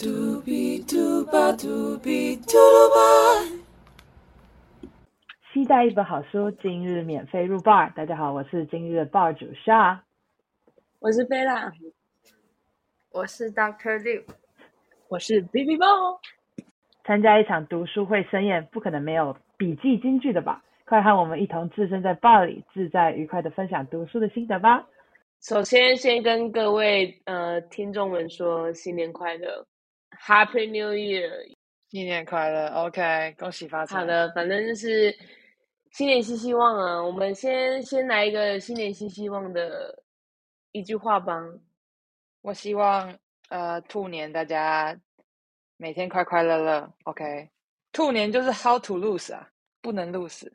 嘟比嘟吧嘟比嘟噜吧。期待一本好书，今日免费入 bar。大家好，我是今日的 bar 主 Sha。我是贝拉，我是 Doctor Liu，我是 B B 猫。参加一场读书会盛宴，不可能没有笔记金句的吧？快和我们一同置身在 bar 里，自在愉快的分享读书的心得吧。首先，先跟各位呃听众们说新年快乐，Happy New Year！新年快乐，OK，恭喜发财。好的，反正就是新年新希望啊。我们先先来一个新年新希望的一句话吧。我希望呃兔年大家每天快快乐乐，OK。兔年就是 How to lose 啊，不能 lose，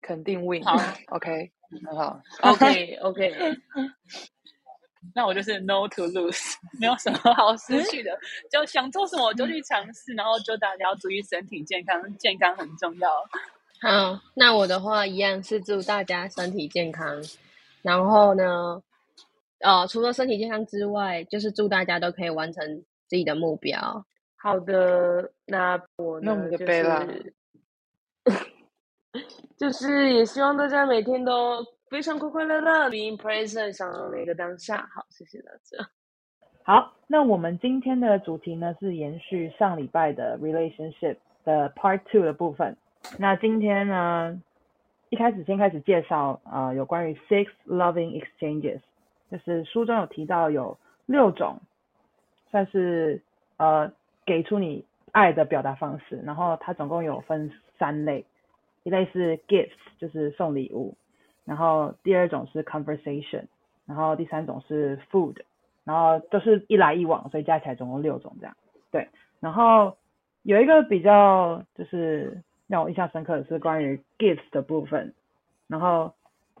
肯定 win。好，OK，很好。OK OK，那我就是 no to lose，没有什么好失去的，就想做什么我就去尝试，然后就大家要注意身体健康，健康很重要。好，那我的话一样是祝大家身体健康，然后呢，呃，除了身体健康之外，就是祝大家都可以完成自己的目标。好的，那我呢那我们的就贝拉是 就是也希望大家每天都非常快快乐乐，being present，享受每个当下。好，谢谢大家。好，那我们今天的主题呢是延续上礼拜的 relationship 的 part two 的部分。那今天呢，一开始先开始介绍呃有关于 six loving exchanges，就是书中有提到有六种，算是呃给出你爱的表达方式，然后它总共有分三类，一类是 gifts，就是送礼物，然后第二种是 conversation，然后第三种是 food。然后都是一来一往，所以加起来总共六种这样。对，然后有一个比较就是让我印象深刻的是关于 gifts 的部分，然后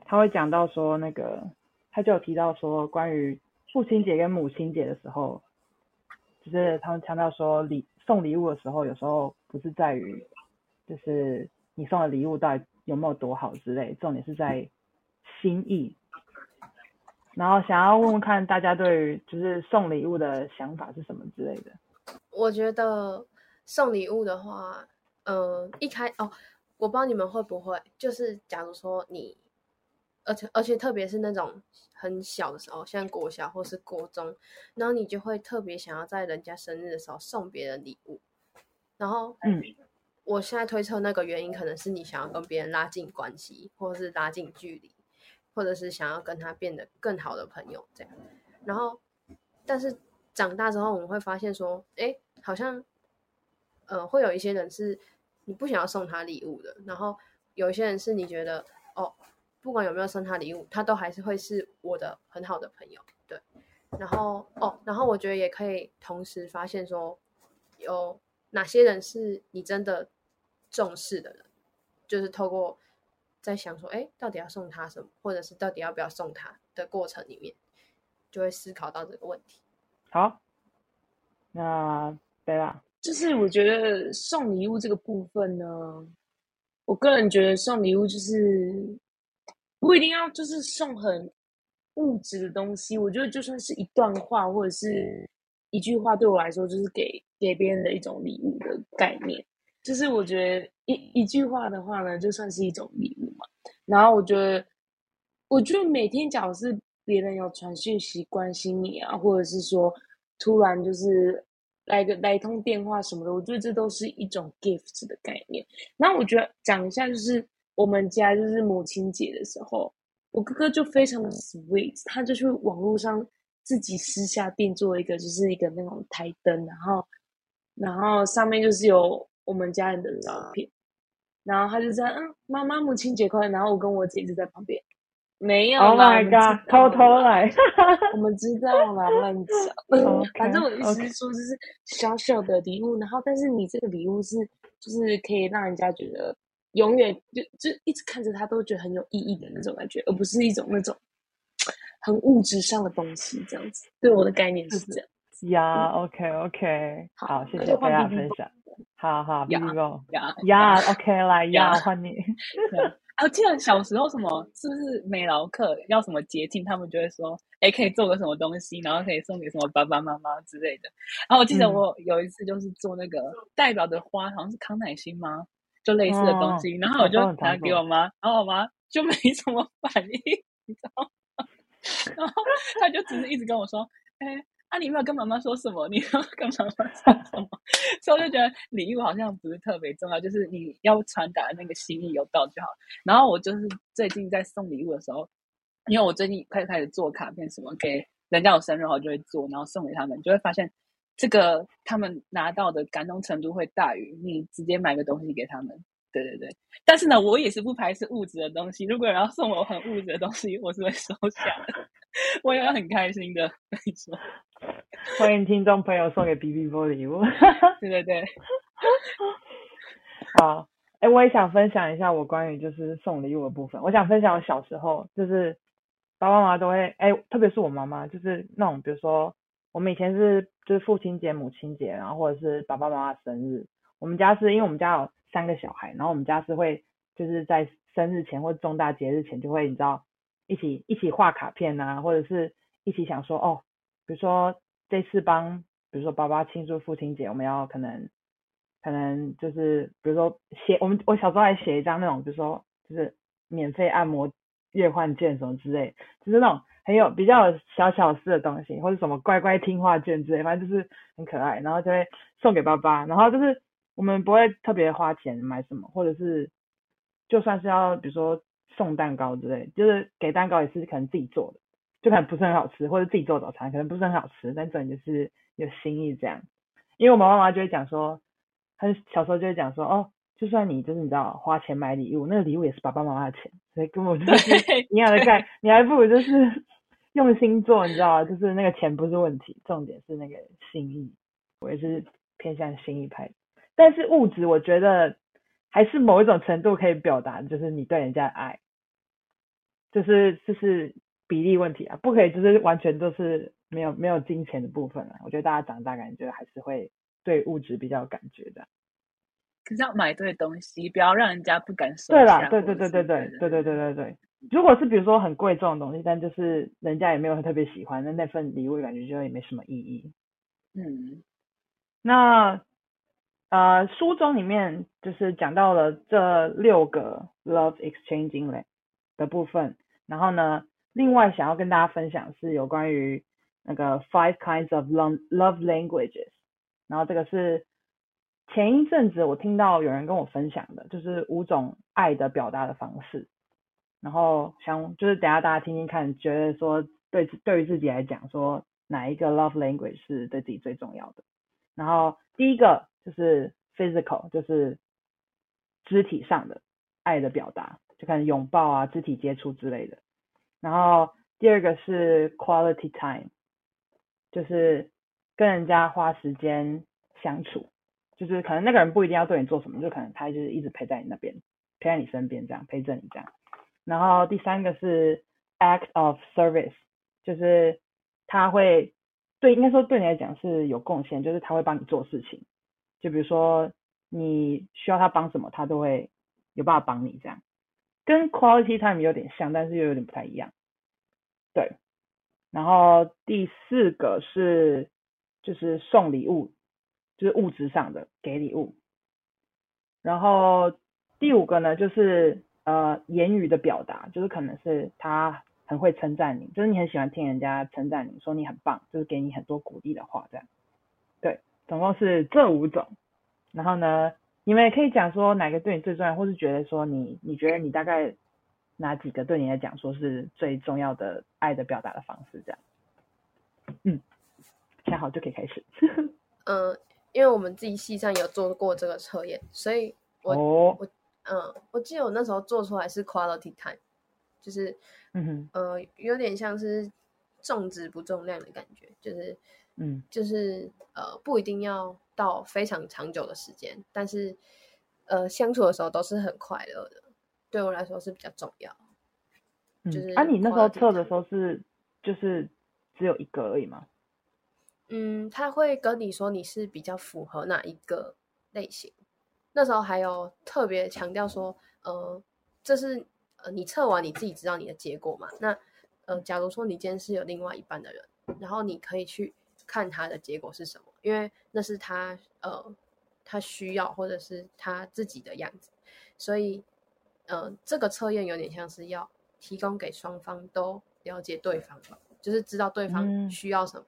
他会讲到说那个他就有提到说关于父亲节跟母亲节的时候，就是他们强调说礼送礼物的时候，有时候不是在于就是你送的礼物到底有没有多好之类，重点是在心意。然后想要问问看大家对于就是送礼物的想法是什么之类的。我觉得送礼物的话，嗯、一开哦，我不知道你们会不会，就是假如说你，而且而且特别是那种很小的时候，像国小或是国中，然后你就会特别想要在人家生日的时候送别人礼物，然后嗯，我现在推测那个原因可能是你想要跟别人拉近关系，或者是拉近距离，或者是想要跟他变得更好的朋友这样。然后，但是长大之后我们会发现说，哎，好像，呃，会有一些人是你不想要送他礼物的，然后有一些人是你觉得哦，不管有没有送他礼物，他都还是会是我的很好的朋友，对。然后哦，然后我觉得也可以同时发现说，有哪些人是你真的重视的人，就是透过在想说，哎，到底要送他什么，或者是到底要不要送他的过程里面，就会思考到这个问题。好，那对啦，就是我觉得送礼物这个部分呢，我个人觉得送礼物就是不一定要就是送很物质的东西，我觉得就算是一段话或者是一句话，对我来说就是给给别人的一种礼物的概念。就是我觉得一一句话的话呢，就算是一种礼物嘛。然后我觉得，我觉得每天假如是别人有传讯息关心你啊，或者是说突然就是来个来一通电话什么的，我觉得这都是一种 gift 的概念。然后我觉得讲一下，就是我们家就是母亲节的时候，我哥哥就非常的 sweet，他就去网络上自己私下定做一个，就是一个那种台灯，然后然后上面就是有我们家人的照片，然后他就这样，嗯，妈妈母亲节快乐，然后我跟我姐就在旁边，没有 Oh 啦 my god，偷偷来，我们知道啦，乱讲。反正我的意思是说，就是小小的礼物，然后但是你这个礼物是，就是可以让人家觉得永远就就一直看着他都觉得很有意义的那种感觉，而不是一种那种很物质上的东西这样子。对我的概念是这样。呀，OK OK，好，谢谢贝拉 BB 分享。好好，B 呀，OK 来呀，呀换你。啊，我记得小时候什么是不是美劳课要什么节庆，他们就会说，哎，可以做个什么东西，然后可以送给什么爸爸妈妈之类的。然后我记得嗯我有一次就是做那个代表的花，好像是康乃馨吗？就类似的东西，然后我就拿给我妈，然后我妈就没什么反应，你知道吗？然后她就只是一直跟我说，哎。啊，你没有跟妈妈说什么？你要跟妈妈说什么？所以我就觉得礼物好像不是特别重要，就是你要传达那个心意有到就好。然后我就是最近在送礼物的时候，因为我最近开始开始做卡片，什么给人家有生日我就会做，然后送给他们，就会发现这个他们拿到的感动程度会大于你直接买个东西给他们。对对对，但是呢，我也是不排斥物质的东西。如果有人要送我很物质的东西，我是会收下的，我也很开心的跟你说。欢迎听众朋友送给 B B 波礼物。对对对，好，哎，我也想分享一下我关于就是送礼物的部分。我想分享我小时候，就是爸爸妈妈都会，哎，特别是我妈妈，就是那种比如说我们以前是就是父亲节、母亲节，然后或者是爸爸妈妈生日，我们家是因为我们家有三个小孩，然后我们家是会就是在生日前或重大节日前就会你知道一起一起画卡片啊，或者是一起想说哦，比如说这次帮比如说爸爸庆祝父亲节，我们要可能可能就是比如说写我们我小时候还写一张那种，比如说就是免费按摩月换券什么之类，就是那种很有比较有小巧思的东西，或者什么乖乖听话券之类，反正就是很可爱，然后就会送给爸爸，然后就是我们不会特别花钱买什么，或者是就算是要比如说送蛋糕之类，就是给蛋糕也是可能自己做的，就可能不是很好吃，或者自己做早餐可能不是很好吃，但重点就是有心意这样。因为我们妈妈就会讲说，她小时候就会讲说，哦，就算你就是你知道花钱买礼物，那个礼物也是爸爸妈妈的钱，所以根本就是 对一样的概，你还不如就是 用心做，你知道吗？就是那个钱不是问题，重点是那个心意。我也是偏向心意派，但是物质我觉得还是某一种程度可以表达，就是你对人家的爱，就是就是比例问题啊，不可以就是完全都是没有没有金钱的部分啊。我觉得大家长大感觉还是会对物质比较有感觉的。可是要买对东西，不要让人家不敢收对啦，下对对对对对对对对对对。如果是比如说很贵重的东西，但就是人家也没有特别喜欢，那那份礼物感觉就也没什么意义。嗯，那呃，书中里面就是讲到了这六个 love exchanging 类的部分，然后呢，另外想要跟大家分享是有关于那个 five kinds of love languages，然后这个是前一阵子我听到有人跟我分享的，就是五种爱的表达的方式，然后想就是等下大家听听看，觉得说对对于自己来讲说哪一个 love language 是对自己最重要的。然后第一个就是 physical，就是肢体上的爱的表达，就看拥抱啊、肢体接触之类的。然后第二个是 quality time，就是跟人家花时间相处，就是可能那个人不一定要对你做什么，就可能他就是一直陪在你那边，陪在你身边这样，陪着你这样。然后第三个是 act of service，就是他会对，应该说对你来讲是有贡献，就是他会帮你做事情。就比如说你需要他帮什么，他都会有办法帮你这样。跟 quality time 有点像，但是又有点不太一样。对，然后第四个是就是送礼物，就是物质上的给礼物。然后第五个呢，就是呃言语的表达，就是可能是他很会称赞你，就是你很喜欢听人家称赞你，说你很棒，就是给你很多鼓励的话，这样。对，总共是这五种。然后呢，你们也可以讲说哪个对你最重要，或是觉得说你你觉得你大概哪几个对你来讲说是最重要的爱的表达的方式，这样。嗯，想好就可以开始。嗯，因为我们自己系上有做过这个测验，所以我、我，嗯，我记得我那时候做出来是 quality time，就是嗯哼，呃有点像是重质不重量的感觉，就是嗯就是呃不一定要到非常长久的时间，但是呃相处的时候都是很快乐的，对我来说是比较重要。嗯。就是啊，你那时候测的时候是就是只有一个而已吗？嗯，他会跟你说你是比较符合哪一个类型。那时候还有特别强调说，呃，这是呃，你测完你自己知道你的结果嘛？那呃，假如说你今天是有另外一半的人，然后你可以去看他的结果是什么，因为那是他呃他需要或者是他自己的样子，所以呃，这个测验有点像是要提供给双方都了解对方吧，就是知道对方嗯需要什么，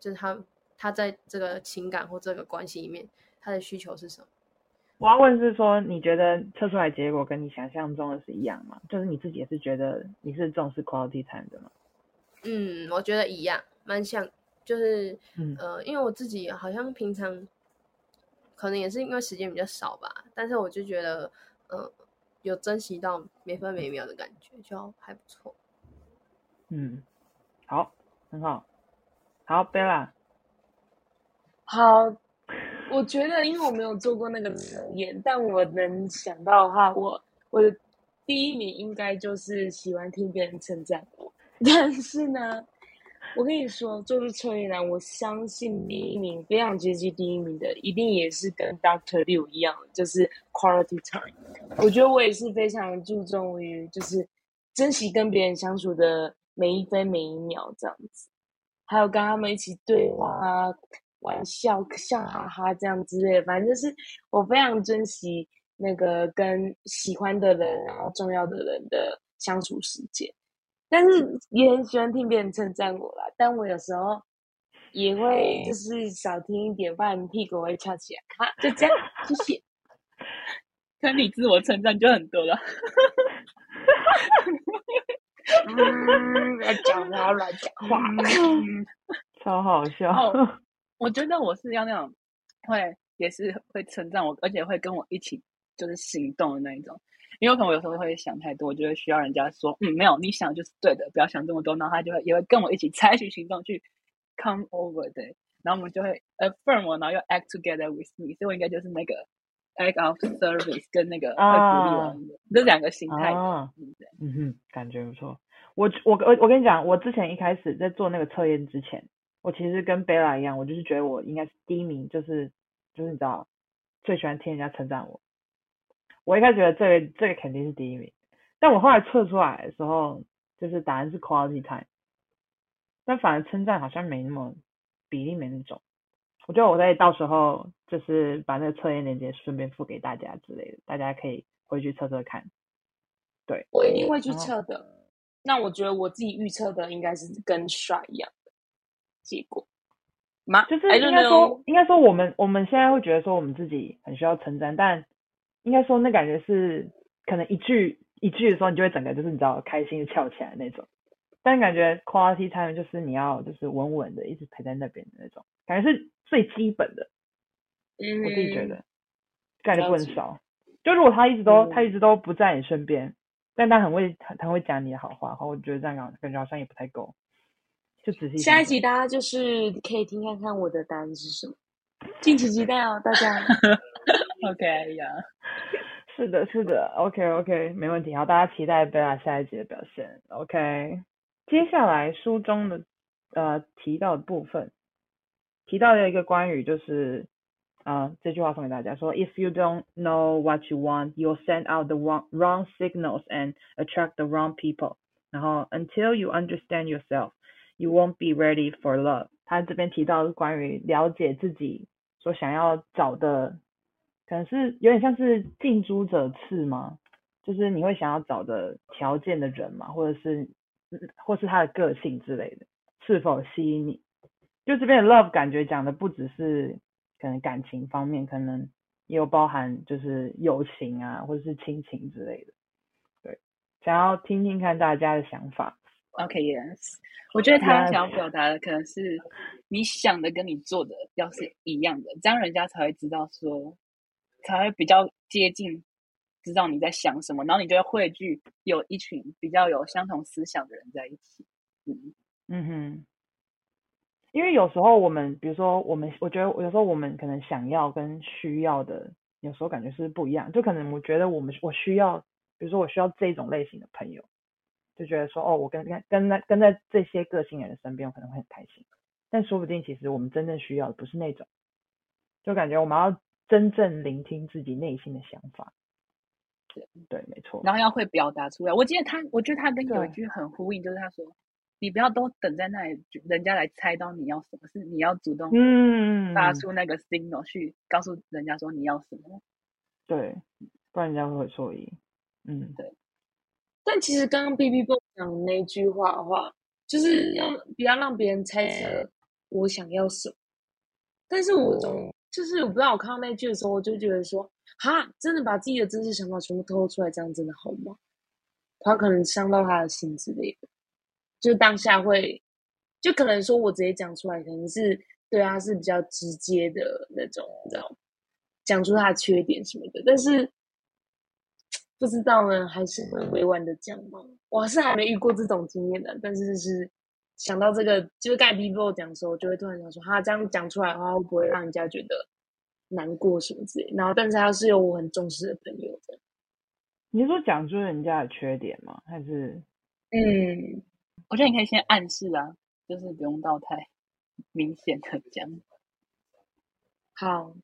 就是他他在这个情感或这个关系里面他的需求是什么。我要问是说，你觉得测出来结果跟你想象中的是一样吗？就是你自己也是觉得你是重视 quality time 的吗？嗯，我觉得一样，蛮像，就是嗯呃，因为我自己好像平常可能也是因为时间比较少吧，但是我就觉得呃，有珍惜到每分每秒的感觉，就还不错。嗯，好，很好，好，Bella，好，我觉得因为我没有做过那个测验，但我能想到的话，我我的第一名应该就是喜欢听别人称赞我。但是呢，我跟你说，做出测验来，我相信第一名非常接近第一名的，一定也是跟 Doctor Liu 一样，就是 quality time。我觉得我也是非常注重于就是珍惜跟别人相处的每一分每一秒这样子。还有跟他们一起对话啊、玩笑、笑哈哈这样之类的，反正就是我非常珍惜那个跟喜欢的人，然后重要的人的相处时间。但是也很喜欢听别人称赞我啦，但我有时候也会就是少听一点，不然屁股会翘起来。好，就这样，谢谢。可你自我称赞就很多了。嗯，要讲话，乱讲话。超好笑。哦 我觉得我是要那种会也是会称赞我，而且会跟我一起就是行动的那一种。因为可能我有时候会想太多，我就会需要人家说，嗯，没有，你想就是对的，不要想这么多。然后他就会也会跟我一起 采取行动去 come over 对，然后我们就会 affirm 我，然后又 act together with me，所以我应该就是那个 act of service 跟那个会鼓励我这两个心态。啊嗯，对，嗯哼，感觉不错。我我我我跟你讲，我之前一开始在做那个测验之前，我其实跟 Bella 一样，我就是觉得我应该是第一名，就是就是你知道，最喜欢听人家称赞我。我一开始觉得这个这个肯定是第一名，但我后来测出来的时候，就是答案是 quality time，但反而称赞好像没那么比例没那么重。我觉得我在到时候就是把那个测验链接顺便附给大家之类的，大家可以回去测测看。对，我一定会去测的。那我觉得我自己预测的应该是跟帅一样的结果吗？就是应该说，应该说我们我们现在会觉得说我们自己很需要称赞，但应该说那感觉是可能一句一句的时候，你就会整个就是你知道开心的翘起来那种。但感觉 quality time 就是你要就是稳稳的一直陪在那边的那种，感觉是最基本的。嗯，我自己觉得，感觉不能少。就如果他一直都、嗯他一直都不在你身边，但他很会很很会讲你的好话的话，我觉得这样感感觉好像也不太够。就仔细下一集大家就是可以听看看我的答案是什么，敬请期待哦，大家。 OK 呀、是的，是的，OK OK，没问题。好，大家期待贝拉下一集的表现。OK，接下来书中的呃提到的部分，提到了一个关于就是啊、这句话送给大家说，If you don't know what you want, you'll send out the wrong wrong signals and attract the wrong people. 然后 Until you understand yourself, you won't be ready for love. 他这边提到关于了解自己所想要找的可能是有点像是近朱者赤吗？就是你会想要找的条件的人嘛，或者是或是他的个性之类的，是否吸引你？就这边的 love 感觉讲的不只是可能感情方面，可能也有包含就是友情啊，或者是亲情之类的。对，想要听听看大家的想法。OK yes，我觉得他想要表达的可能是你想的跟你做的要是一样的，这样人家才会知道说，才会比较接近，知道你在想什么，然后你就会汇聚有一群比较有相同思想的人在一起。嗯，嗯哼，因为有时候我们，比如说我们，我觉得有时候我们可能想要跟需要的，有时候感觉是不一样。就可能我觉得我们我需要，比如说我需要这种类型的朋友，就觉得说哦，我跟跟跟在跟在这些个性人的人身边，我可能会很开心。但说不定其实我们真正需要的不是那种，就感觉我们要真正聆听自己内心的想法。对，没错。然后要会表达出来。我记得他，我觉得他跟有一句很呼应，就是他说：“你不要都等在那里，人家来猜到你要什么，是你要主动嗯，发出那个 signal 去告诉人家说你要什么。对，不然人家会有错意。嗯，但其实刚刚 B B 跟我讲的那句话的话，就是要不要让别人猜测我想要什么。但是我总就是我不知道，我看到那句的时候，我就觉得说，哈，真的把自己的真实想法全部透露出来，这样真的好吗？他可能伤到他的心之类的，就当下会，就可能说我直接讲出来，可能是对他是比较直接的那种，你知道吗，讲出他的缺点什么的，但是。不知道呢，还是会委婉的讲吗？我是还没遇过这种经验的，但是是想到这个，就是盖 B B 讲的时候，就会突然想说，他这样讲出来的话，会不会让人家觉得难过什么之类？然后，但是他是有我很重视的朋友的，你是说讲出人家的缺点吗？还是嗯，我觉得你可以先暗示啊，就是不用到太明显的讲。好，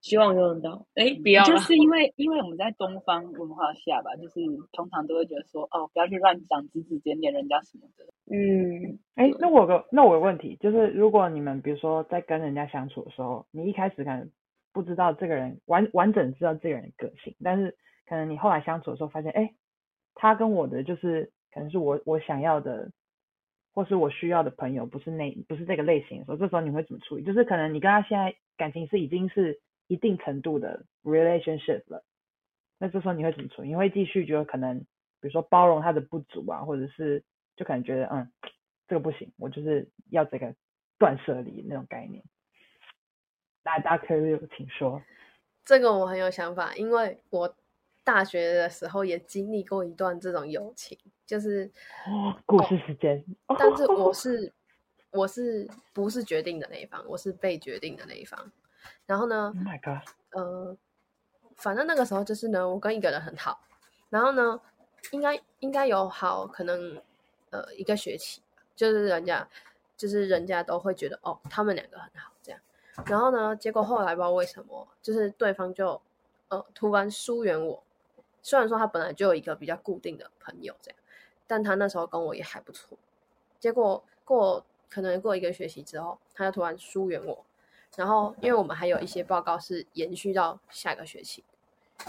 希望有人到，哎，不要，就是因为因为我们在东方文化下吧，就是通常都会觉得说，哦，不要去乱讲指指点点人家什么的。嗯，哎，那我有个那我有个问题，就是如果你们比如说在跟人家相处的时候，你一开始可能不知道这个人完完整知道这个人的个性，但是可能你后来相处的时候发现，哎，他跟我的就是可能是我我想要的，或是我需要的朋友不是那不是这个类型的时候，这时候你会怎么处理？就是可能你跟他现在感情是已经是一定程度的 relationship 了，那这时候你会怎么处理？你会继续觉得可能比如说包容他的不足啊，或者是就可能觉得嗯这个不行，我就是要这个断舍离那种概念。来大家可以请说。这个我很有想法，因为我大学的时候也经历过一段这种友情，就是哦，故事时间。但是我是我是不是决定的那一方，我是被决定的那一方。然后呢 Oh，my god！呃，反正那个时候就是呢，我跟一个人很好，然后呢，应该应该有好可能呃一个学期，就是人家就是人家都会觉得哦，他们两个很好这样。然后呢，结果后来不知道为什么，就是对方就呃突然疏远我。虽然说他本来就有一个比较固定的朋友这样，但他那时候跟我也还不错。结果过可能过一个学期之后，他就突然疏远我。然后因为我们还有一些报告是延续到下个学期，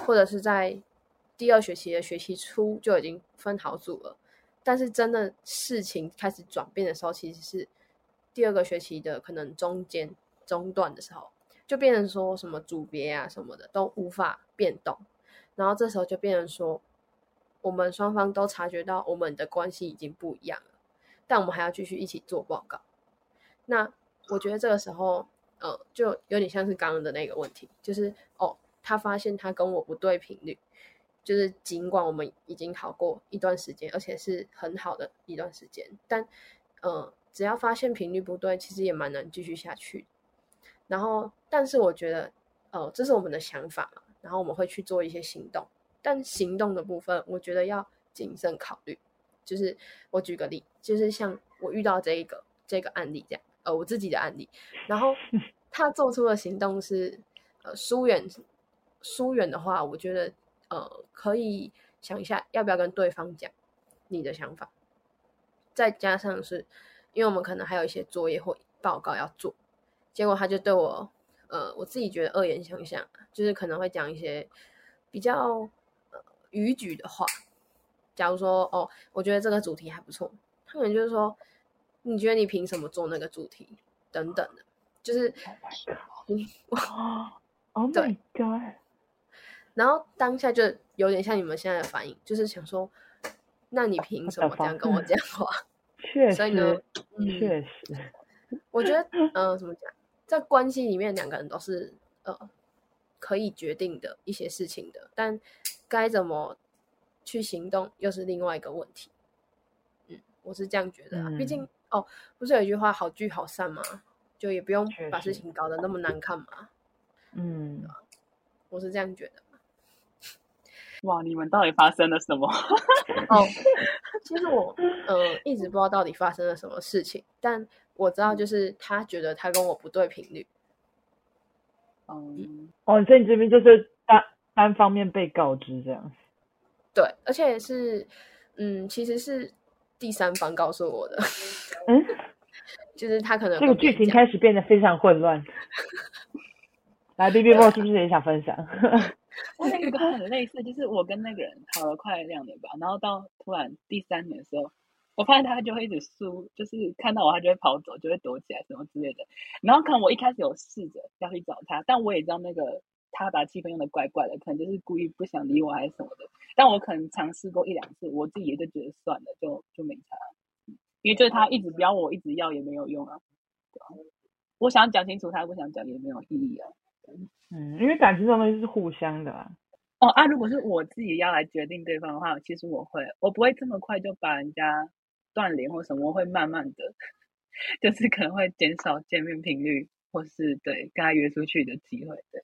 或者是在第二学期的学期初就已经分好组了。但是真的事情开始转变的时候，其实是第二个学期的可能中间中段的时候，就变成说什么组别啊什么的都无法变动。然后这时候就变成说，我们双方都察觉到我们的关系已经不一样了，但我们还要继续一起做报告。那我觉得这个时候，呃，就有点像是刚刚的那个问题，就是哦，他发现他跟我不对频率，就是尽管我们已经好过一段时间，而且是很好的一段时间，但呃，只要发现频率不对，其实也蛮难继续下去。然后，但是我觉得，呃，这是我们的想法嘛。然后我们会去做一些行动，但行动的部分，我觉得要谨慎考虑。就是我举个例，就是像我遇到这一个这个案例这样，呃，我自己的案例，然后 他做出的行动是呃疏远，疏远的话，我觉得呃可以想一下要不要跟对方讲你的想法，再加上是因为我们可能还有一些作业或报告要做，结果他就对我。呃，我自己觉得恶言相向，就是可能会讲一些比较呃逾矩的话。假如说，哦，我觉得这个主题还不错，他可能就是说，你觉得你凭什么做那个主题等等的，就是，Oh my god！然后当下就有点像你们现在的反应，就是想说，那你凭什么这样跟我讲话？确实，所以呢，确实，我觉得，呃，怎么讲？在关系里面，两个人都是呃可以决定的一些事情的，但该怎么去行动又是另外一个问题。嗯，我是这样觉得啊。毕竟哦，不是有一句话“好聚好散”吗？就也不用把事情搞得那么难看嘛。嗯，我是这样觉得。哇，你们到底发生了什么？哦，其实我呃一直不知道到底发生了什么事情，但。我知道，就是他觉得他跟我不对频率。嗯，哦，所以你这边就是单单方面被告知这样。对，而且是，嗯，其实是第三方告诉我的，嗯，就是他可能这个剧情开始变得非常混乱。来，B B 啊 Boy 是不是也想分享？我有一个很类似，就是我跟那个人好了快两年吧，然后到突然第三年的时候，我发现他就会一直输，就是看到我他就会跑走，就会躲起来什么之类的。然后可能我一开始有试着要去找他，但我也知道那个他把气氛用的怪怪的，可能就是故意不想理我还是什么的。但我可能尝试过一两次，我自己也就觉得算了，就就没差。因为就是他一直不要我，一直要也没有用啊我想讲清楚，他不想讲也没有意义啊。嗯，因为感情这种东西是互相的啊。哦啊，如果是我自己要来决定对方的话，其实我会，我不会这么快就把人家断联或什么，会慢慢的，就是可能会减少见面频率，或是对跟他约出去的机会，对，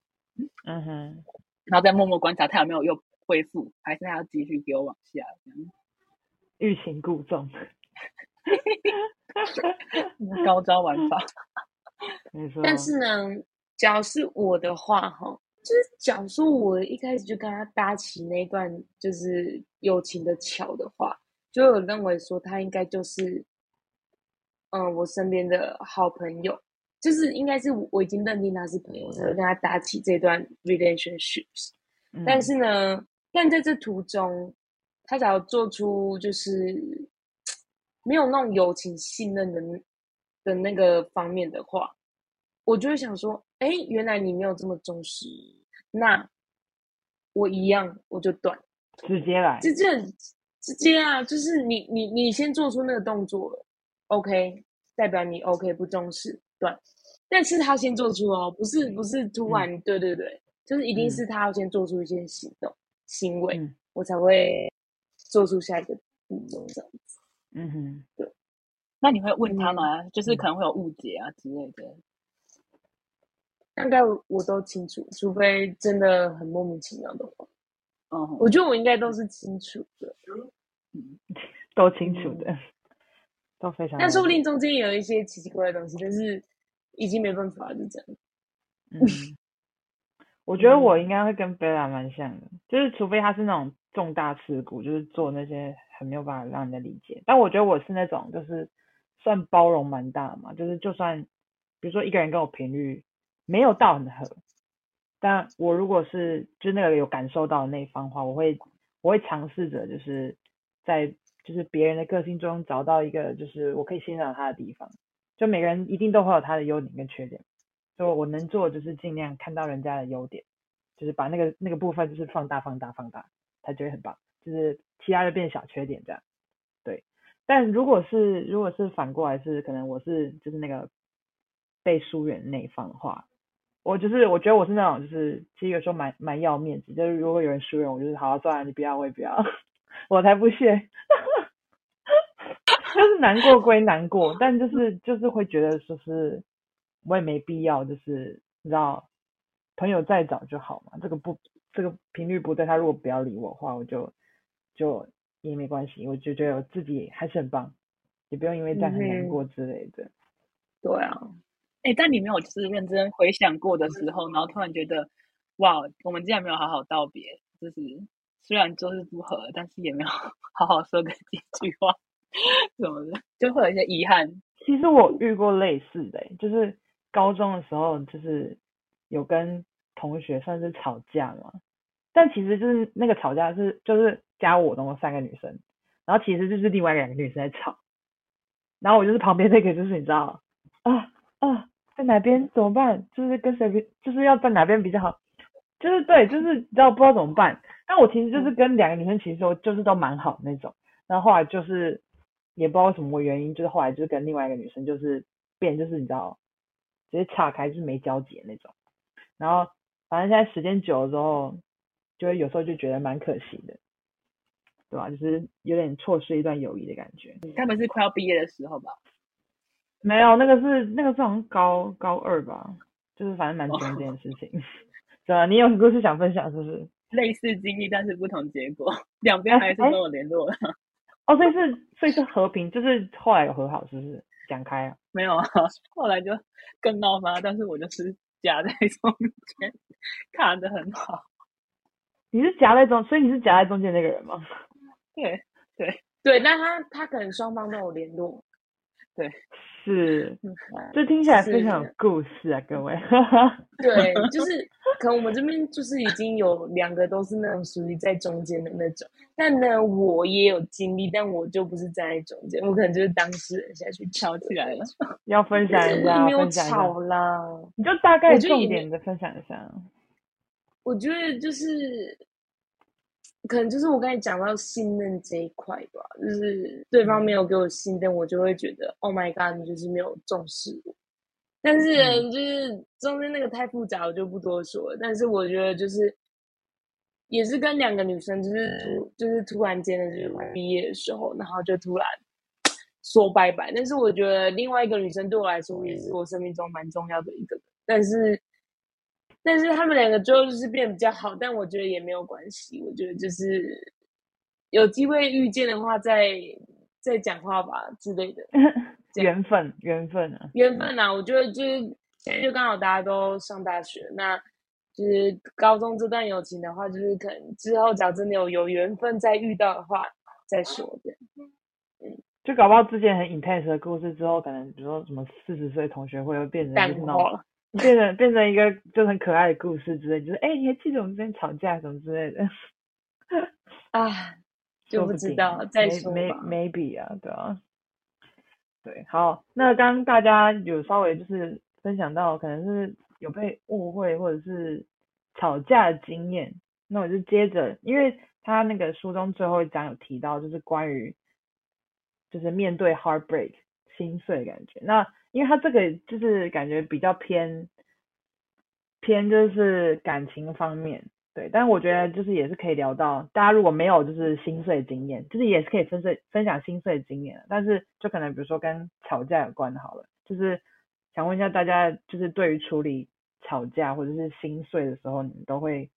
嗯哼，然后再默默观察他有没有又恢复，还是他要继续给我往下，这样欲擒故纵。高招玩法。没错。但是呢，假如是我的话，哈，就是假如说我一开始就跟他搭起那段就是友情的桥的话，就有认为说他应该就是，嗯，我身边的好朋友，就是应该是我我已经认定他是朋友，才会跟他搭起这段 relationships。嗯。但是呢，但在这途中，他只要做出就是没有那种友情信任的的那个方面的话，我就会想说，哎，原来你没有这么重视，那我一样我就断，直接来，这这很直接啊，就是你你你先做出那个动作了，OK，代表你 OK 不重视对，但是他先做出哦，不是不是突然，对对对，就是一定是他要先做出一些行动、行为，嗯我才会做出下一个动作这样子。嗯哼，对那你会问他吗？就是可能会有误解啊之类的。大概我我都清楚，除非真的很莫名其妙的话，嗯，我觉得我应该都是清楚的，都清楚的，都非常。但说不定中间有一些奇奇怪怪的东西，但是已经没办法，就这样。嗯，我觉得我应该会跟贝拉蛮像的，就是除非他是那种重大事故，就是做那些很没有办法让人家理解。但我觉得我是那种就是算包容蛮大的嘛，就是就算比如说一个人跟我频率没有到很合，但我如果是就那个有感受到的那一方的话，我会我会尝试着就是在就是别人的个性中找到一个就是我可以欣赏他的地方。就每个人一定都会有他的优点跟缺点。就我能做就是尽量看到人家的优点，就是把那个那个部分就是放大放大放大，他觉得很棒，就是其他的变小缺点这样。对，但如果是如果是反过来是可能我是就是那个被疏远那一方的话，我就是我觉得我是那种就是其实有时候蛮蛮要面子，就是如果有人疏远我，就是好算了，你不要我也不要，我才不屑。就是难过归难过，但就是就是会觉得就是我也没必要，就是你知道朋友再找就好嘛，这个不这个频率不对，他如果不要理我的话，我就就也没关系，我就觉得我自己还是很棒，也不用因为这样很难过之类的。对啊，哎、但你没有就是认真回想过的时候，然后突然觉得，哇，我们竟然没有好好道别，就是虽然就是不合，但是也没有 好好说个几句话什么的，就会有一些遗憾。其实我遇过类似的、就是高中的时候，就是有跟同学算是吵架嘛，但其实就是那个吵架是就是加我总共三个女生，然后其实就是另外两个女生在吵，然后我就是旁边那个就是你知道啊啊在哪边怎么办？就是跟谁比就是要在哪边比较好？就是对，就是你知道不知道怎么办。但我其实就是跟两个女生其实我就是都蛮好那种，然后后来就是也不知道什么原因，就是后来就是跟另外一个女生就是变就是你知道直接岔开，就是没交集的那种。然后反正现在时间久了之后，就会有时候就觉得蛮可惜的，对吧？就是有点错失一段友谊的感觉。他们是快要毕业的时候吧？没有，那个是那个是好像高高二吧，就是反正蛮久这件事情。对啊，你有故事想分享是不是？类似经历，但是不同结果，两边还是都有联络的。哦，所以是所以是和平，就是后来有和好，是不是？讲开啊？没有啊，后来就更闹翻，但是我就是夹在中间，卡的很好。你是夹在中，所以你是夹在中间那个人吗？对对，对，那他他可能双方都有联络，是，嗯这听起来非常有故事啊，各位。对，就是 可能我们这边就是已经有两个都是那种属于在中间的那种，但呢，我也有经历，但我就不是站在中间，我可能就是当事人下去吵起来了。要分享一下，没有吵啦，你就大概重点的分享一下。我觉得就是，可能就是我刚才讲到信任这一块吧，就是对方没有给我信任，我就会觉得 Oh my God，你就是没有重视我。但是嗯就是中间那个太复杂，我就不多说了。但是我觉得就是，也是跟两个女生，就是突就是突然间的，就是毕业的时候，然后就突然说拜拜。但是我觉得另外一个女生对我来说，也是我生命中蛮重要的一个人。但是但是他们两个最后就是变得比较好，但我觉得也没有关系。我觉得就是有机会遇见的话再，再讲话吧之类的。缘分，缘分啊，缘分啊，我觉得就是现在就刚好大家都上大学，那就是高中这段友情的话，就是可能之后只要真的有有缘分再遇到的话再说的。就搞不好之前很 intense 的故事之后，可能比如说什么四十岁同学会会变成淡就是那种化，变成变成一个就很可爱的故事之类，就是哎、你还记得我们之前吵架什么之类的？啊，就不知道，再说吧。maybe 啊，对啊，对，好，那刚刚大家有稍微就是分享到，可能是有被误会或者是吵架的经验，那我就接着，因为他那个书中最后一章有提到，就是关于就是面对 heartbreak 心碎的感觉，那因为他这个就是感觉比较偏偏就是感情方面，对，但我觉得就是也是可以聊到，大家如果没有就是心碎经验，就是也是可以分碎分享心碎经验，但是就可能比如说跟吵架有关的好了，就是想问一下大家，就是对于处理吵架或者是心碎的时候，你们都会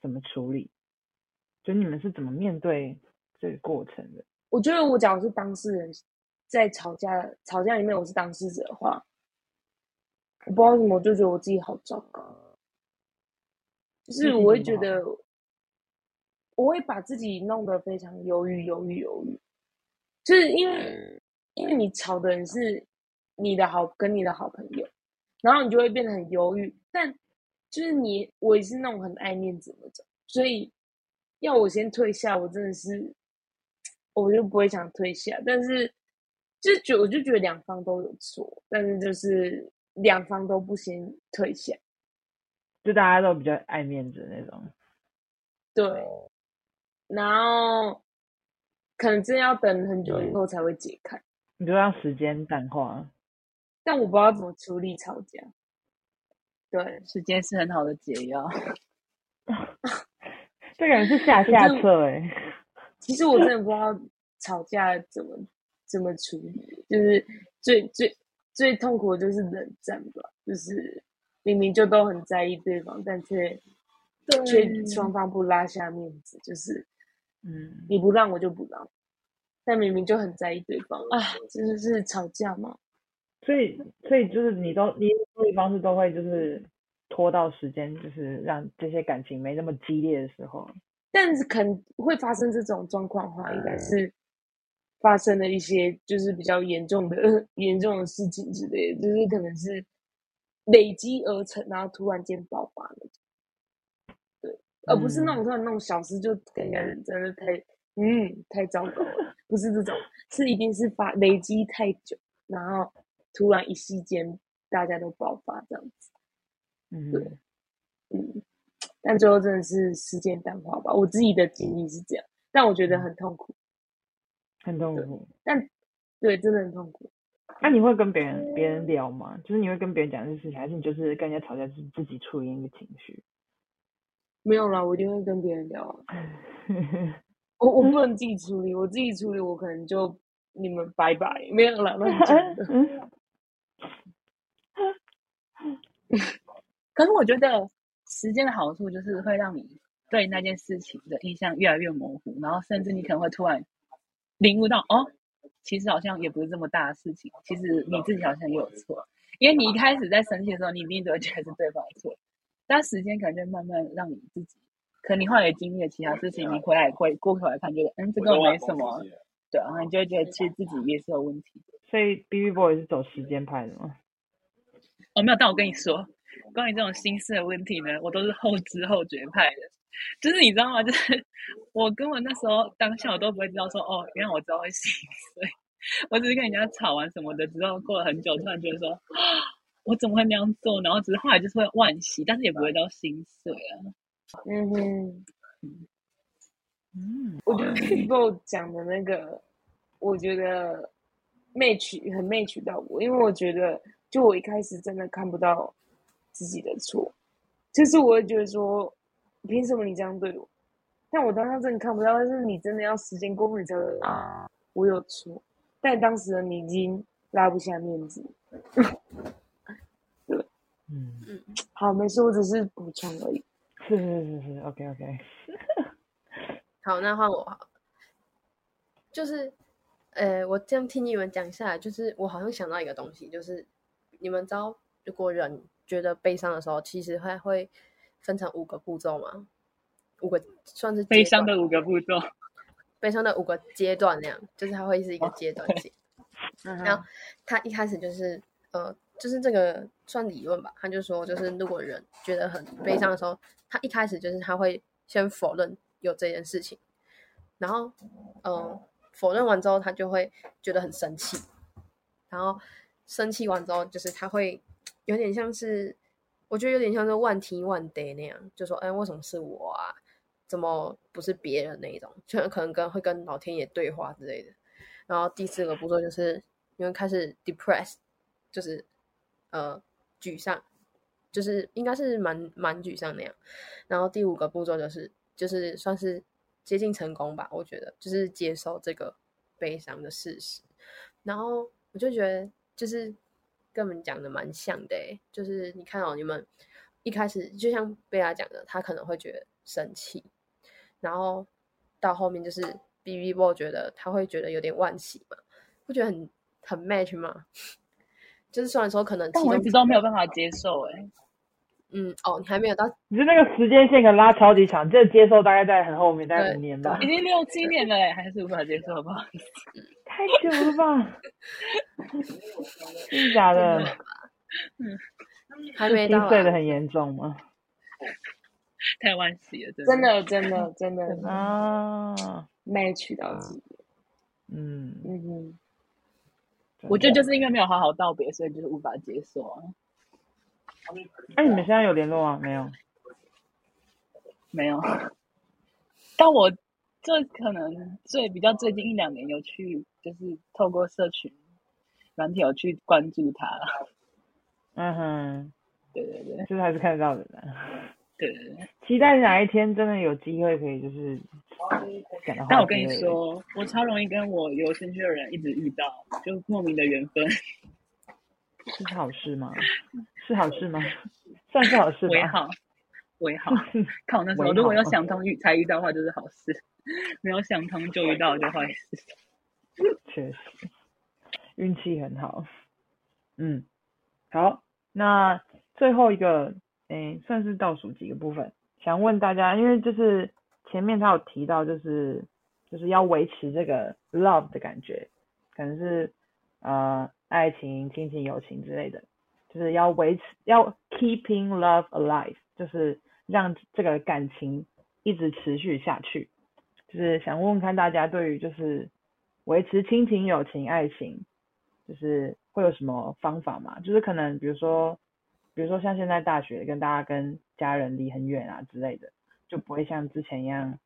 怎么处理？就你们是怎么面对这个过程的？我觉得我讲的是当事人，在吵架吵架里面我是当事者的话，我不知道为什么我就觉得我自己好糟糕，就是我会觉得我会把自己弄得非常犹豫犹豫犹豫，就是因为因为你吵的人是你的好跟你的好朋友，然后你就会变得很犹豫，但就是你我也是那种很爱面子那种，所以要我先退下，我真的是 我就不会想退下，但是就是觉我就觉得两方都有错，但是就是两方都不先退下，就大家都比较爱面子的那种。对，然后可能真的要等很久以后才会解开，你就让时间淡化。但我不知道怎么处理吵架。对，时间是很好的解药。这个人是下下策哎、其实我真的不知道吵架怎么怎么处理，就是最最最痛苦的就是冷战吧，就是明明就都很在意对方，但却却双方不拉下面子，就是嗯，你不让我就不让，但明明就很在意对方啊，这就是吵架嘛。所以所以就是你都你处理方式都会就是拖到时间，就是让这些感情没那么激烈的时候。但是可能会发生这种状况的话，应该是发生了一些就是比较严重的 严重的事情之类的，就是可能是累积而成，然后突然间爆发。对，而不是那种突然那种小事就感觉真的太嗯太糟糕了，不是这种，是一定是发累积太久，然后突然一夕间大家都爆发这样子。嗯，对嗯，但最后真的是时间淡化吧。我自己的经历是这样，但我觉得很痛苦。很痛苦。但对，真的很痛苦。那、你会跟别人别人聊吗？就是你会跟别人讲这件事情，还是你就是跟人家吵架，就是自己处理那个情绪？没有啦，我一定会跟别人聊啊。我我不能自己处理，我自己处理，我可能就你们拜拜，没有啦，乱讲的。可是我觉得时间的好处就是会让你对那件事情的印象越来越模糊，然后甚至你可能会突然领悟到，哦，其实好像也不是这么大的事情，其实你自己好像也有错，因为你一开始在生气的时候，你一定都会觉得是对方的错，但时间可能就慢慢让你自己可能你后来也经历了其他事情，你回来回过头来看，觉得嗯，这个没什么，对然后你就会觉得其实自己也是有问题的。所以 B B Boy 是走时间派的吗？哦，没有，但我跟你说，关于这种心事的问题呢，我都是后知后觉派的。就是你知道吗？就是 我跟我那时候当下我都不会知道说，哦，原来我知道会心碎。我只是跟人家吵完什么的，之后过了很久，突然觉得说，啊，我怎么会那样做？然后只是后来就是会惋惜，但是也不会到心碎啊。嗯哼，嗯，我觉得 people 讲的那个，我觉得 match 很 match 到我，因为我觉得，就我一开始真的看不到自己的错，就是我会觉得说，凭什么你这样对我？但我当时真的看不到，但是你真的要时间过后，你才会啊，我有错。但当时的你已经拉不下面子。嗯，好，没事，我只是补充而已。是是是是，OK OK。好，那换我好，就是，呃，我这样听你们讲下来，就是我好像想到一个东西，就是你们知道，如果人觉得悲伤的时候，其实还会分成五个步骤吗？五个算是悲伤的五个步骤，悲伤的五个阶段那样，就是它会是一个阶段性。嗯然后他一开始就是呃，就是这个算理论吧，他就说，就是如果人觉得很悲伤的时候，他一开始就是他会先否认有这件事情，然后呃，否认完之后，他就会觉得很生气，然后生气完之后，就是他会有点像是，我觉得有点像是万提万得那样，就说，哎，为什么是我啊？怎么不是别人那一种？就可能跟会跟老天爷对话之类的。然后第四个步骤就是因为开始 depress，就是呃沮丧，就是应该是蛮蛮沮丧那样。然后第五个步骤就是就是算是接近成功吧，我觉得就是接受这个悲伤的事实。然后我就觉得就是跟我们讲的蛮像的、欸，就是你看哦，你们一开始就像贝拉讲的，他可能会觉得生气，然后到后面就是 B B Boy 觉得他会觉得有点惋惜嘛，会觉得很很 match 嘛。就是虽然说可能其中但我一直都没有办法接受、欸，哎，嗯哦，你还没有到你是那个时间线可能拉超级长，这个接受大概在很后面，大概对五年吧已，经六七年了、欸，还是无法接受，好不好？太久了吧？真的假的？嗯还没到、碎的很严重吗？太惋惜了，真真的，真的，真的啊，match 到自己。嗯，嗯哼，我觉得就是因为没有好好道别，所以就是无法接受啊。那、你们现在有联络吗？没有。没有，但我这可能最比较最近一两年有去，就是透过社群软体有去关注他了。嗯哼，对对对就是还是看得到的啦。对对对。期待哪一天真的有机会可以就是讲的话。但我跟你，说，我超容易跟我有兴趣的人一直遇到，就莫名的缘分，是好事吗？是好事吗？算是好事吧。为好为好。看我 那时候，如果有想通遇才遇到的话，就是好事；没有想通就遇到就坏事。确实，运气很好。嗯，好，那最后一个，诶，算是倒数几个部分，想问大家，因为就是前面他有提到，就是就是要维持这个 love 的感觉，可能是呃爱情、亲情、友情之类的，就是要维持，要 keeping love alive，就是让这个感情一直持续下去。就是想问问看大家对于就是维持亲情、友情、爱情，就是会有什么方法吗？就是可能比如说，比如说像现在大学跟大家跟家人离很远啊之类的，就不会像之前一样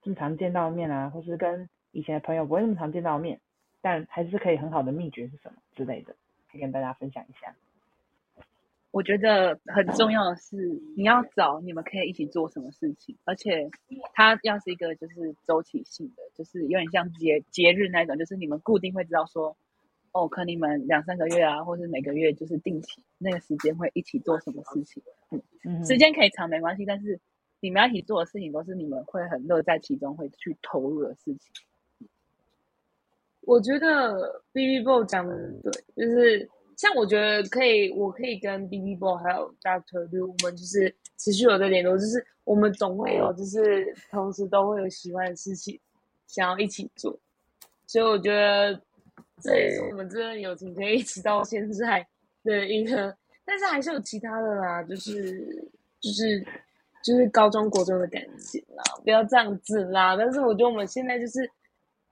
这么常见到面啊，或是跟以前的朋友不会那么常见到面，但还是可以很好的秘诀是什么之类的，可以跟大家分享一下。我觉得很重要的是，你要找你们可以一起做什么事情，而且它要是一个就是周期性的，就是有点像节节日那种，就是你们固定会知道说，哦，可能你们两三个月啊，或是每个月就是定期那个时间会一起做什么事情。嗯哼，时间可以长没关系，但是你们要一起做的事情都是你们会很乐在其中，会去投入的事情。我觉得 B B Boy 讲的对，就是像我觉得可以，我可以跟 B B Boy 还有 Doctor Liu，我们就是持续有在联络，就是我们总会有，就是同时都会有喜欢的事情想要一起做，所以我觉得这也是我们这段友情可以一直到现在的一个，但是还是有其他的啦，就是就是就是高中国中的感情啦，不要这样子啦。但是我觉得我们现在就是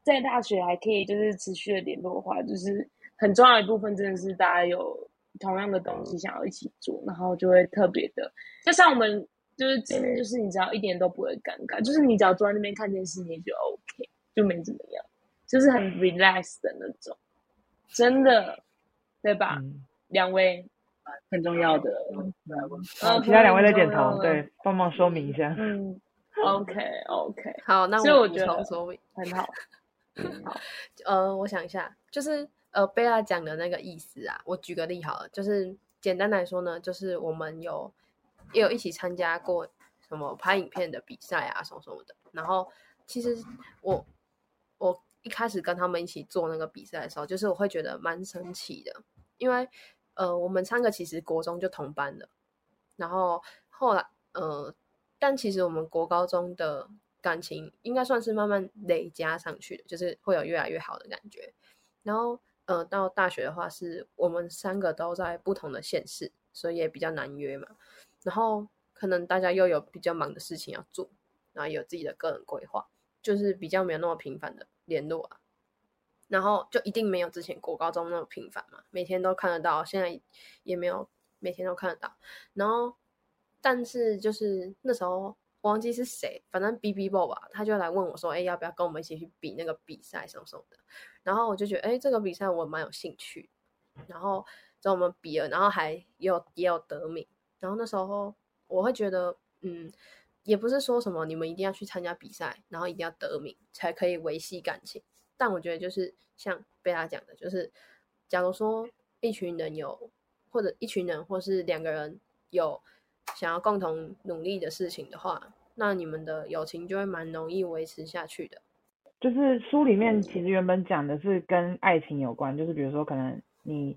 在大学还可以就是持续的联络的话，就是很重要一部分真的是大家有同样的东西想要一起做，然后就会特别的，就像我们就是见面，就是你只要一点都不会尴尬，就是你只要坐在那边看电视，你就 OK，就没怎么样，就是很 relax 的那种，真的，对吧？嗯，两位，很重要的。嗯，其他两位在点头，对，帮忙说明一下。嗯，OK OK，好，那我觉得充说明。很好，嗯好，呃，我想一下，就是呃，贝拉讲的那个意思啊，我举个例好了，就是简单来说呢，就是我们有也有一起参加过什么拍影片的比赛啊，什么什么的。然后其实我我一开始跟他们一起做那个比赛的时候，就是我会觉得蛮神奇的，因为呃，我们三个其实国中就同班的，然后后来呃，但其实我们国高中的感情应该算是慢慢累加上去的，就是会有越来越好的感觉。然后呃，到大学的话，是我们三个都在不同的县市，所以也比较难约嘛。然后可能大家又有比较忙的事情要做，然后有自己的个人规划，就是比较没有那么频繁的联络啊。然后就一定没有之前国高中那么频繁嘛，每天都看得到，现在也没有每天都看得到。然后，但是就是那时候忘记是谁，反正 B B 报吧，他就来问我说：“哎，要不要跟我们一起去比那个比赛什么什么的？”然后我就觉得，哎，这个比赛我蛮有兴趣。然后在我们比了，然后还有也有得名。然后那时候我会觉得，嗯，也不是说什么你们一定要去参加比赛，然后一定要得名才可以维系感情。但我觉得就是像贝拉讲的，就是假如说一群人有，或者一群人或是两个人有想要共同努力的事情的话，那你们的友情就会蛮容易维持下去的。就是书里面其实原本讲的是跟爱情有关，就是比如说可能你，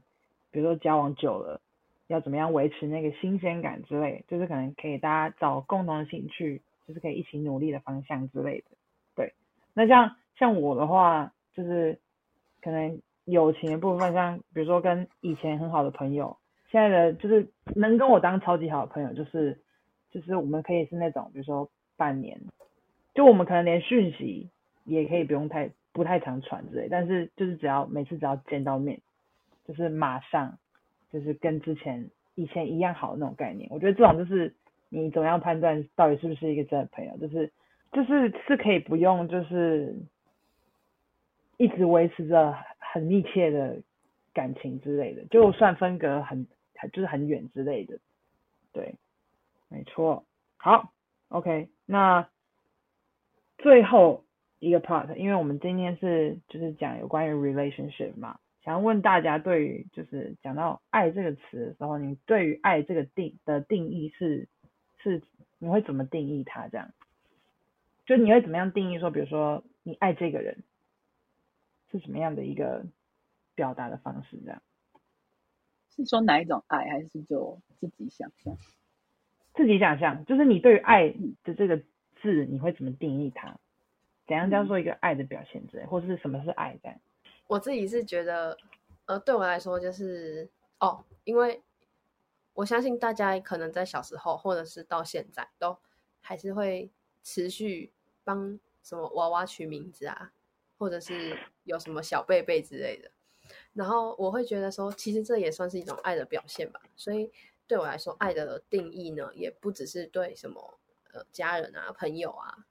比如说交往久了，要怎么样维持那个新鲜感之类，就是可能可以大家找共同的兴趣，就是可以一起努力的方向之类的。对，那像像我的话，就是可能友情的部分，像比如说跟以前很好的朋友，现在的就是能跟我当超级好的朋友，就是就是我们可以是那种，比如说半年，就我们可能连讯息也可以不用太不太常传之类，但是就是只要每次只要见到面，就是马上就是跟之前以前一样好的那种概念。我觉得这种就是你怎么样判断到底是不是一个真的朋友，就是就是是可以不用就是一直维持着很密切的感情之类的，就算分隔很很就是很远之类的。对，没错。好，OK，那最后一个 part，因为我们今天是就是讲有关于 relationship 嘛，想要问大家对于就是讲到爱这个词的时候，你对于爱这个定的定义是是你会怎么定义它？这样，就你会怎么样定义说，比如说你爱这个人是什么样的一个表达的方式？这样是说哪一种爱，还是就自己想象？自己想象，就是你对于爱的这个字，你会怎么定义它？怎样叫做一个爱的表现之类，或者是什么是爱这样？我自己是觉得，呃，对我来说就是哦，因为我相信大家可能在小时候或者是到现在都还是会持续帮什么娃娃取名字啊，或者是有什么小贝贝之类的。然后我会觉得说，其实这也算是一种爱的表现吧。所以对我来说，爱的定义呢，也不只是对什么呃家人啊、朋友啊，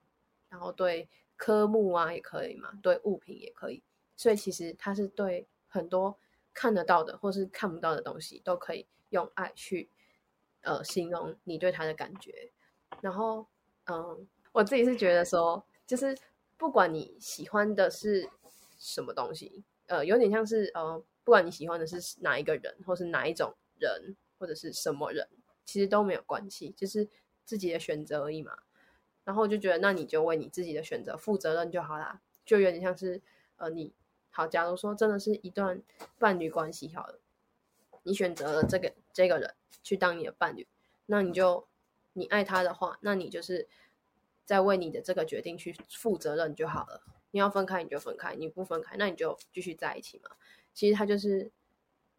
然后对科目啊也可以嘛，对物品也可以。所以其实它是对很多看得到的或是看不到的东西，都可以用爱去呃形容你对它的感觉。然后嗯，我自己是觉得说，就是不管你喜欢的是什么东西，呃，有点像是呃，不管你喜欢的是哪一个人，或是哪一种人，或者是什么人，其实都没有关系，就是自己的选择而已嘛。然后我就觉得，那你就为你自己的选择负责任就好啦，就有点像是呃，你好，假如说真的是一段伴侣关系好了，你选择了这个这个人去当你的伴侣，那你就你爱他的话，那你就是在为你的这个决定去负责任就好了。你要分开你就分开，你不分开那你就继续在一起嘛。其实他就是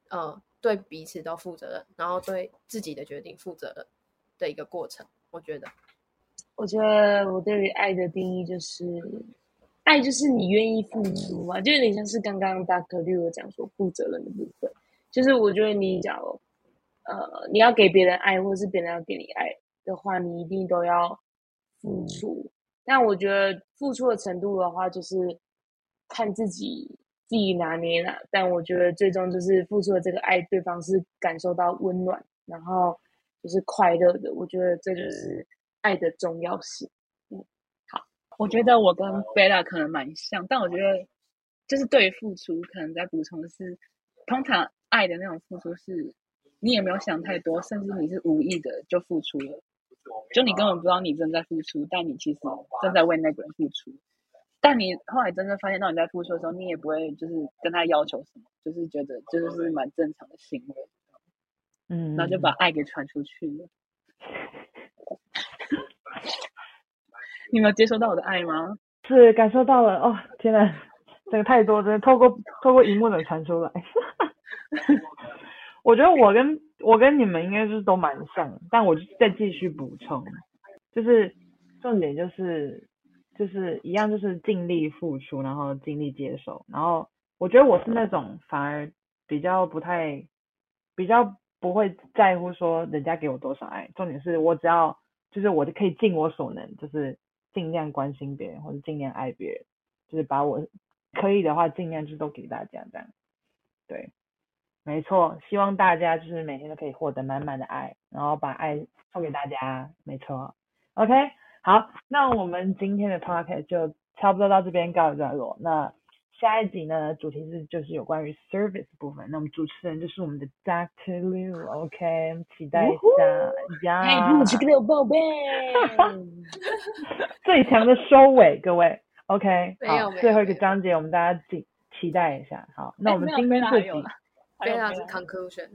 呃对彼此都负责任，然后对自己的决定负责任的一个过程。我觉得，我觉得我对于爱的定义就是，爱就是你愿意付出嘛，就有点像是刚刚大可绿我讲说负责任的部分，就是我觉得你假如呃你要给别人爱，或者是别人要给你爱的话，你一定都要付出。但我觉得付出的程度的话，就是看自己自己拿捏了。但我觉得最终就是付出的这个爱，对方是感受到温暖，然后就是快乐的。我觉得这就是爱的重要性。嗯，好我觉得我跟贝拉可能蛮像，但我觉得就是对于付出，可能在补充的是，通常爱的那种付出是，你也没有想太多，甚至你是无意的就付出了，就你根本不知道你正在付出，但你其实正在为那个人付出。但你后来真正发现到你在付出的时候，你也不会就是跟他要求什么，就是觉得这就是蛮正常的行为，嗯，然后就把爱给传出去了。你没有接收到我的爱吗？是感受到了哦，天呐，这个太多，真的透过透过荧幕能传出来。我觉得我跟我跟你们应该就是都蛮像，但我就再继续补充，就是重点就是就是一样，就是尽力付出，然后尽力接受，然后我觉得我是那种反而比较不太比较不会在乎说人家给我多少爱，重点是我只要就是我就可以尽我所能，就是尽量关心别人或者尽量爱别人，就是把我可以的话尽量就都给大家这样。对，没错，希望大家就是每天都可以获得满满的爱，然后把爱送给大家。没错，OK，好，那我们今天的 podcast 就差不多到这边告一段落。那下一集呢，主题是就是有关于 service 部分。那我们主持人就是我们的 Doctor Liu，OK，、期待一下哎，呀。录这个宝贝，最强的收尾，各位，OK，没有好，最后一个章节我们大家期期待一下。好，那我们今天这集贝拉还有啦 还有贝拉是 conclusion。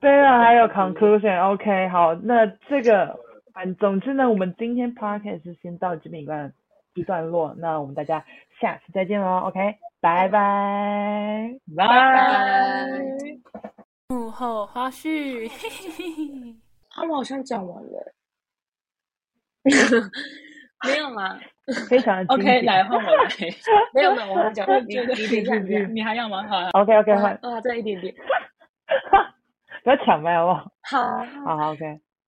对了，还有 conclusion，OK，、好，那这个反总之呢，我们今天 podcast 就先到这边一段一段落，那我们大家下次再见喽，OK，拜拜。拜拜。幕后花絮，嘿嘿嘿嘿。啊，我好像讲完了，没有啦，非常 OK，简来换我来。没有没有，我们讲，我 你觉得你等一下，你等一下你还要吗？好啊，，OK OK，换，啊，再一点点，不要抢麦好不？好，好好 OK。